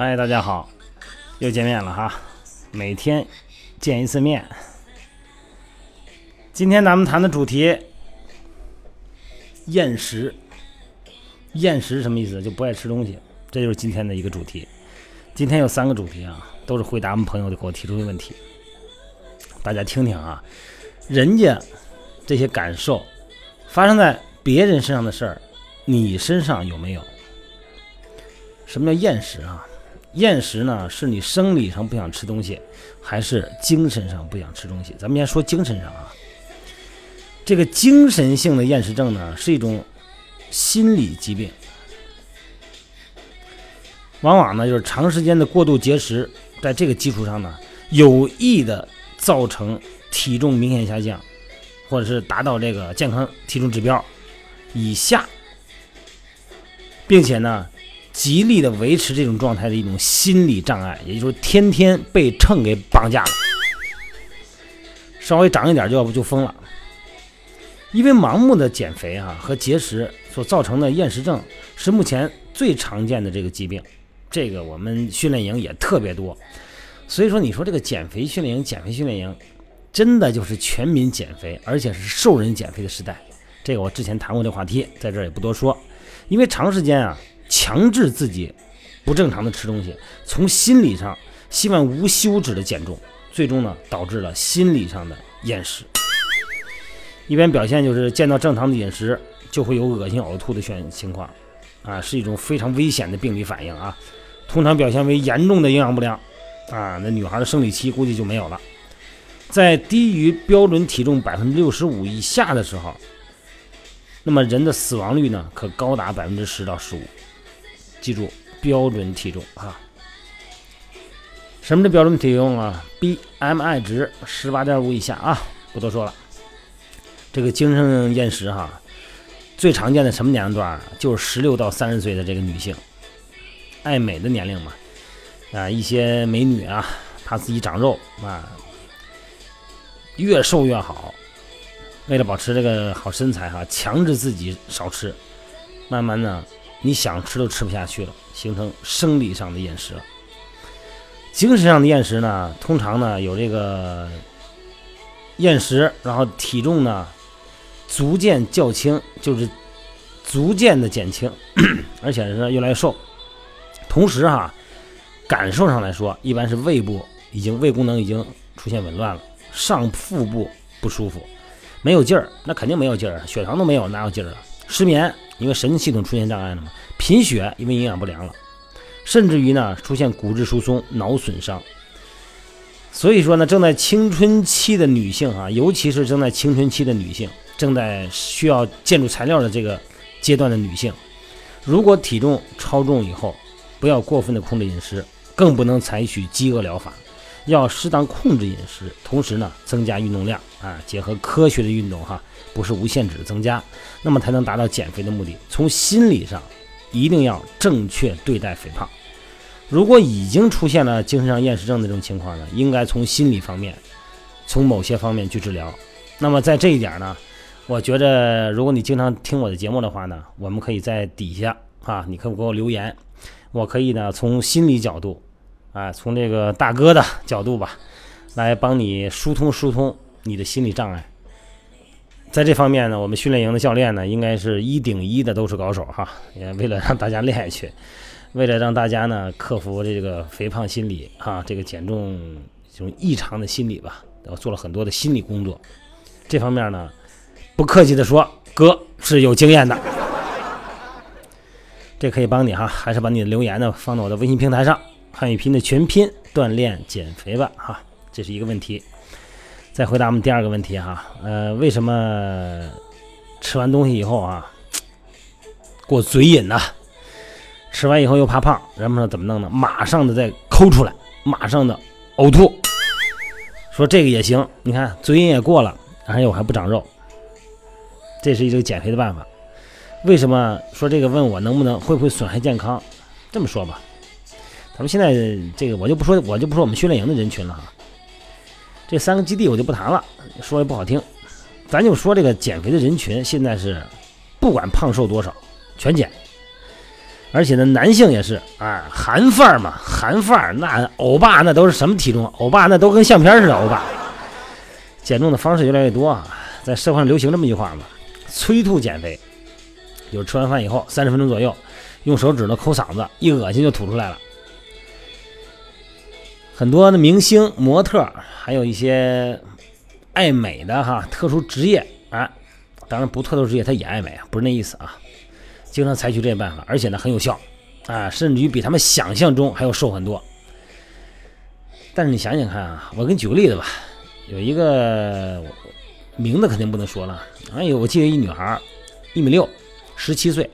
哎，大家好，又见面了哈，每天见一次面。今天咱们谈的主题，厌食。厌食什么意思？就不爱吃东西，这就是今天的一个主题。今天有三个主题啊，都是回答我们朋友的给我提出的问题，大家听听啊，人家这些感受发生在别人身上的事儿，你身上有没有？什么叫厌食啊？厌食呢，是你生理上不想吃东西，还是精神上不想吃东西？咱们先说精神上啊。这个精神性的厌食症呢，是一种心理疾病，往往呢就是长时间的过度节食，在这个基础上呢，有意的造成体重明显下降，或者是达到这个健康体重指标以下，并且呢。极力的维持这种状态的一种心理障碍，也就是天天被秤给绑架了，稍微长一点就要不就疯了。因为盲目的减肥啊和节食所造成的厌食症是目前最常见的这个疾病，这个我们训练营也特别多。所以说，你说这个减肥训练营、减肥训练营，真的就是全民减肥，而且是瘦人减肥的时代。这个我之前谈过这话题，在这儿也不多说。因为长时间啊。强制自己不正常的吃东西，从心理上希望无休止的减重，最终呢导致了心理上的厌食。一般表现就是见到正常的饮食就会有恶心呕吐的选情况，啊，是一种非常危险的病理反应啊。通常表现为严重的营养不良，啊，那女孩的生理期估计就没有了。在低于标准体重百分之六十五以下的时候，那么人的死亡率呢可高达百分之十到十五。记住标准体重啊！什么是标准体重啊？BMI 值十八点五以下啊！不多说了。这个精神厌食哈，最常见的什么年龄段？就是十六到三十岁的这个女性，爱美的年龄嘛。啊，一些美女啊，怕自己长肉啊，越瘦越好。为了保持这个好身材哈，强制自己少吃，慢慢呢。你想吃都吃不下去了，形成生理上的厌食了。精神上的厌食呢，通常呢有这个厌食，然后体重呢逐渐较轻，就是逐渐的减轻，而且是越来越瘦。同时哈，感受上来说，一般是胃部已经胃功能已经出现紊乱了，上腹部不舒服，没有劲儿，那肯定没有劲儿，血糖都没有，哪有劲儿啊？失眠。因为神经系统出现障碍了嘛，贫血，因为营养不良了，甚至于呢出现骨质疏松、脑损伤。所以说呢，正在青春期的女性啊，尤其是正在青春期的女性，正在需要建筑材料的这个阶段的女性，如果体重超重以后，不要过分的控制饮食，更不能采取饥饿疗法。要适当控制饮食，同时呢增加运动量啊，结合科学的运动哈，不是无限制的增加，那么才能达到减肥的目的。从心理上一定要正确对待肥胖。如果已经出现了精神上厌食症的这种情况呢，应该从心理方面，从某些方面去治疗。那么在这一点呢，我觉着如果你经常听我的节目的话呢，我们可以在底下啊，你可以给我留言，我可以呢从心理角度。啊，从这个大哥的角度吧，来帮你疏通疏通你的心理障碍。在这方面呢，我们训练营的教练呢，应该是一顶一的都是高手哈。也为了让大家练下去，为了让大家呢克服这个肥胖心理啊，这个减重这种异常的心理吧，我做了很多的心理工作。这方面呢，不客气的说，哥是有经验的。这可以帮你哈，还是把你的留言呢放到我的微信平台上。汉语拼的全拼锻炼减肥吧，哈，这是一个问题。再回答我们第二个问题哈，呃，为什么吃完东西以后啊过嘴瘾呢？吃完以后又怕胖，人们说怎么弄呢？马上的再抠出来，马上的呕吐。说这个也行，你看嘴瘾也过了，而且我还不长肉，这是一个减肥的办法。为什么说这个？问我能不能会不会损害健康？这么说吧。咱们现在这个我就不说，我就不说我们训练营的人群了哈。这三个基地我就不谈了，说也不好听。咱就说这个减肥的人群，现在是不管胖瘦多少，全减。而且呢，男性也是啊，韩范儿嘛，韩范儿那欧巴那都是什么体重？欧巴那都跟相片似的，欧巴。减重的方式越来越多啊，在社会上流行这么一句话嘛，催吐减肥，就是吃完饭以后三十分钟左右，用手指头抠嗓子，一恶心就吐出来了。很多的明星、模特，还有一些爱美的哈特殊职业啊，当然不特殊职业他也爱美啊，不是那意思啊。经常采取这些办法，而且呢很有效啊，甚至于比他们想象中还要瘦很多。但是你想想看啊，我给你举个例子吧，有一个名字肯定不能说了，哎呦，我记得一女孩，一米六，十七岁，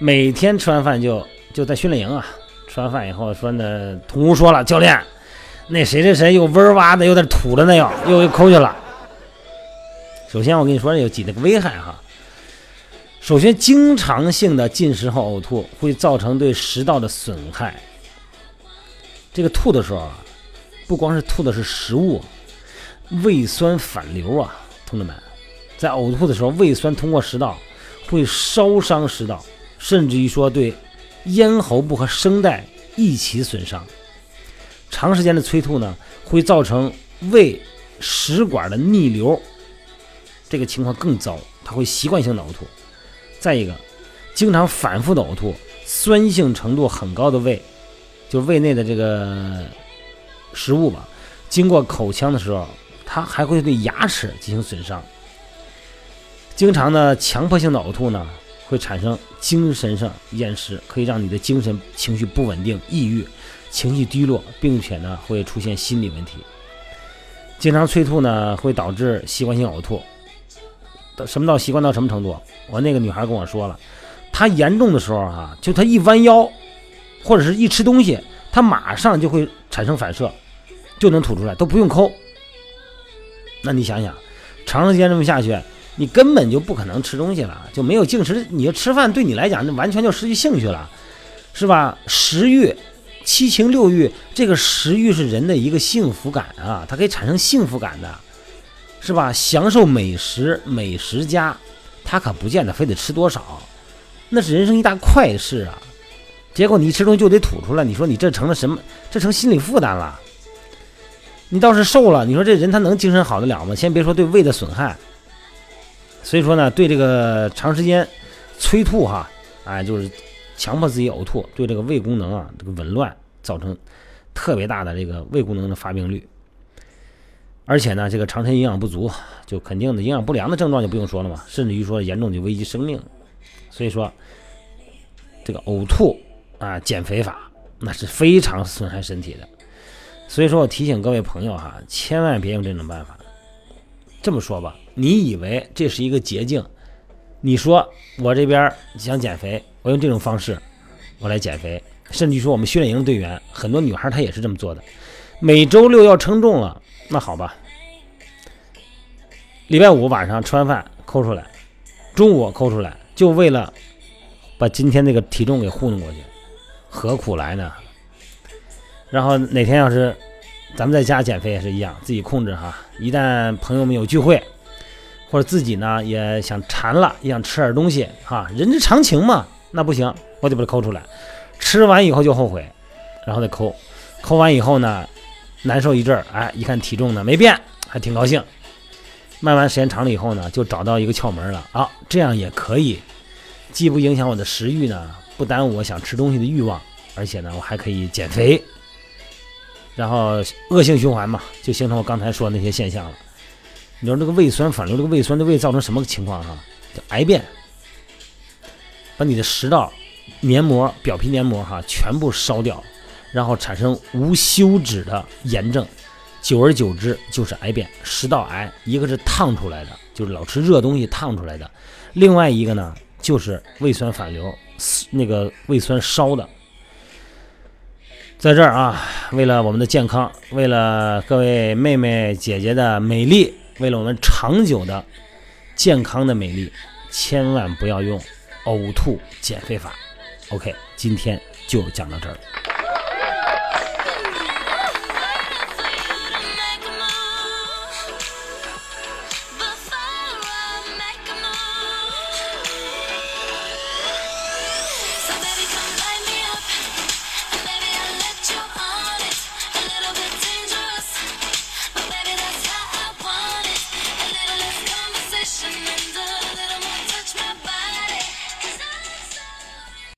每天吃完饭就就在训练营啊。吃完饭以后说呢，同屋说了，教练，那谁谁谁又嗡哇的，有点吐了那样，又又抠去了。首先我跟你说有几个危害哈。首先，经常性的进食后呕吐会造成对食道的损害。这个吐的时候啊，不光是吐的是食物，胃酸反流啊，同志们，在呕吐的时候，胃酸通过食道会烧伤食道，甚至于说对。咽喉部和声带一起损伤，长时间的催吐呢，会造成胃食管的逆流，这个情况更糟，它会习惯性的呕吐。再一个，经常反复的呕吐，酸性程度很高的胃，就是胃内的这个食物吧，经过口腔的时候，它还会对牙齿进行损伤。经常的强迫性的呕吐呢？会产生精神上厌食，可以让你的精神情绪不稳定、抑郁、情绪低落，并且呢会出现心理问题。经常催吐呢会导致习惯性呕吐。到什么到习惯到什么程度？我那个女孩跟我说了，她严重的时候哈，就她一弯腰或者是一吃东西，她马上就会产生反射，就能吐出来，都不用抠。那你想想，长时间这么下去。你根本就不可能吃东西了，就没有进食。你要吃饭，对你来讲，那完全就失去兴趣了，是吧？食欲、七情六欲，这个食欲是人的一个幸福感啊，它可以产生幸福感的，是吧？享受美食，美食家，他可不见得非得吃多少，那是人生一大快事啊。结果你一吃东西就得吐出来，你说你这成了什么？这成心理负担了。你倒是瘦了，你说这人他能精神好得了吗？先别说对胃的损害。所以说呢，对这个长时间催吐哈，哎，就是强迫自己呕吐，对这个胃功能啊，这个紊乱造成特别大的这个胃功能的发病率。而且呢，这个长时间营养不足，就肯定的营养不良的症状就不用说了嘛，甚至于说严重就危及生命。所以说，这个呕吐啊，减肥法那是非常损害身体的。所以说我提醒各位朋友哈，千万别用这种办法。这么说吧。你以为这是一个捷径？你说我这边想减肥，我用这种方式，我来减肥。甚至说我们训练营队员很多女孩她也是这么做的。每周六要称重了，那好吧。礼拜五晚上吃完饭抠出来，中午抠出来，就为了把今天那个体重给糊弄过去，何苦来呢？然后哪天要是咱们在家减肥也是一样，自己控制哈。一旦朋友们有聚会。或者自己呢也想馋了，也想吃点东西哈，人之常情嘛。那不行，我得把它抠出来。吃完以后就后悔，然后再抠。抠完以后呢，难受一阵儿，哎，一看体重呢没变，还挺高兴。卖完时间长了以后呢，就找到一个窍门了啊，这样也可以，既不影响我的食欲呢，不耽误我想吃东西的欲望，而且呢，我还可以减肥。然后恶性循环嘛，就形成我刚才说的那些现象了。你说这个胃酸反流，这个胃酸对胃造成什么情况哈？叫癌变，把你的食道黏膜、表皮黏膜哈全部烧掉，然后产生无休止的炎症，久而久之就是癌变，食道癌。一个是烫出来的，就是老吃热东西烫出来的；另外一个呢，就是胃酸反流，那个胃酸烧的。在这儿啊，为了我们的健康，为了各位妹妹姐姐的美丽。为了我们长久的健康的美丽，千万不要用呕吐减肥法。OK，今天就讲到这儿。